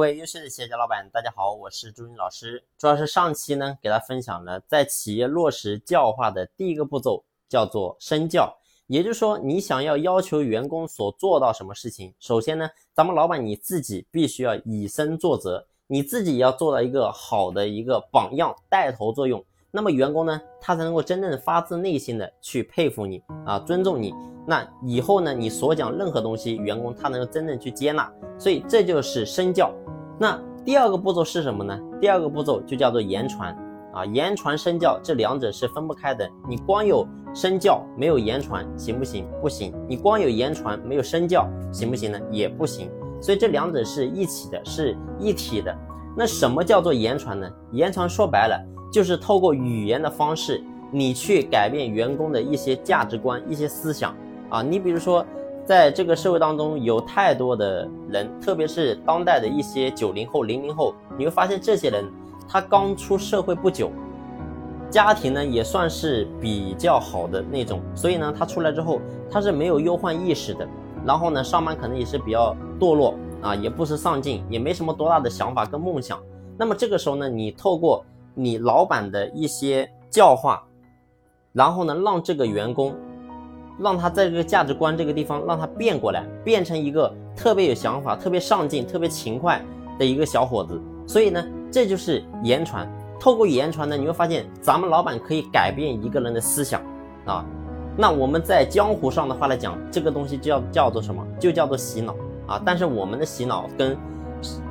各位优秀的企业家老板，大家好，我是朱云老师。主要是上期呢，给大家分享了在企业落实教化的第一个步骤，叫做身教。也就是说，你想要要求员工所做到什么事情，首先呢，咱们老板你自己必须要以身作则，你自己要做到一个好的一个榜样，带头作用。那么员工呢，他才能够真正发自内心的去佩服你啊，尊重你。那以后呢，你所讲任何东西，员工他能够真正去接纳。所以这就是身教。那第二个步骤是什么呢？第二个步骤就叫做言传啊，言传身教这两者是分不开的。你光有身教没有言传行不行？不行。你光有言传没有身教行不行呢？也不行。所以这两者是一起的，是一体的。那什么叫做言传呢？言传说白了就是透过语言的方式，你去改变员工的一些价值观、一些思想啊。你比如说。在这个社会当中，有太多的人，特别是当代的一些九零后、零零后，你会发现这些人，他刚出社会不久，家庭呢也算是比较好的那种，所以呢，他出来之后，他是没有忧患意识的，然后呢，上班可能也是比较堕落啊，也不思上进，也没什么多大的想法跟梦想。那么这个时候呢，你透过你老板的一些教化，然后呢，让这个员工。让他在这个价值观这个地方，让他变过来，变成一个特别有想法、特别上进、特别勤快的一个小伙子。所以呢，这就是言传。透过言传呢，你会发现咱们老板可以改变一个人的思想啊。那我们在江湖上的话来讲，这个东西就叫叫做什么？就叫做洗脑啊。但是我们的洗脑跟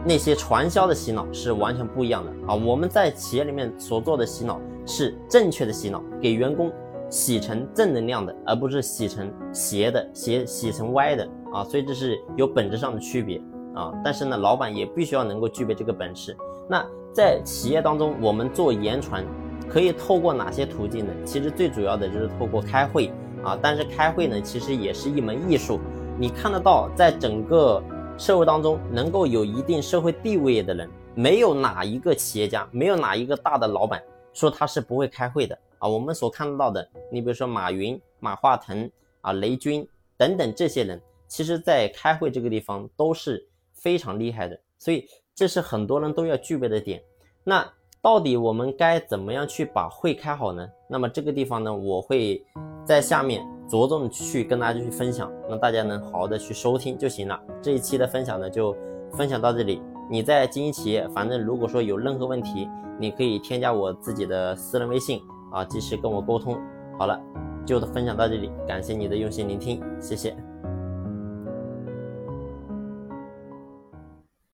那些传销的洗脑是完全不一样的啊。我们在企业里面所做的洗脑是正确的洗脑，给员工。洗成正能量的，而不是洗成邪的，洗洗成歪的啊，所以这是有本质上的区别啊。但是呢，老板也必须要能够具备这个本事。那在企业当中，我们做言传，可以透过哪些途径呢？其实最主要的就是透过开会啊。但是开会呢，其实也是一门艺术。你看得到，在整个社会当中，能够有一定社会地位的人，没有哪一个企业家，没有哪一个大的老板说他是不会开会的。啊，我们所看到的，你比如说马云、马化腾啊、雷军等等这些人，其实在开会这个地方都是非常厉害的，所以这是很多人都要具备的点。那到底我们该怎么样去把会开好呢？那么这个地方呢，我会在下面着重去跟大家去分享，让大家能好好的去收听就行了。这一期的分享呢，就分享到这里。你在经营企业，反正如果说有任何问题，你可以添加我自己的私人微信。啊，及时跟我沟通。好了，就分享到这里，感谢你的用心聆听，谢谢。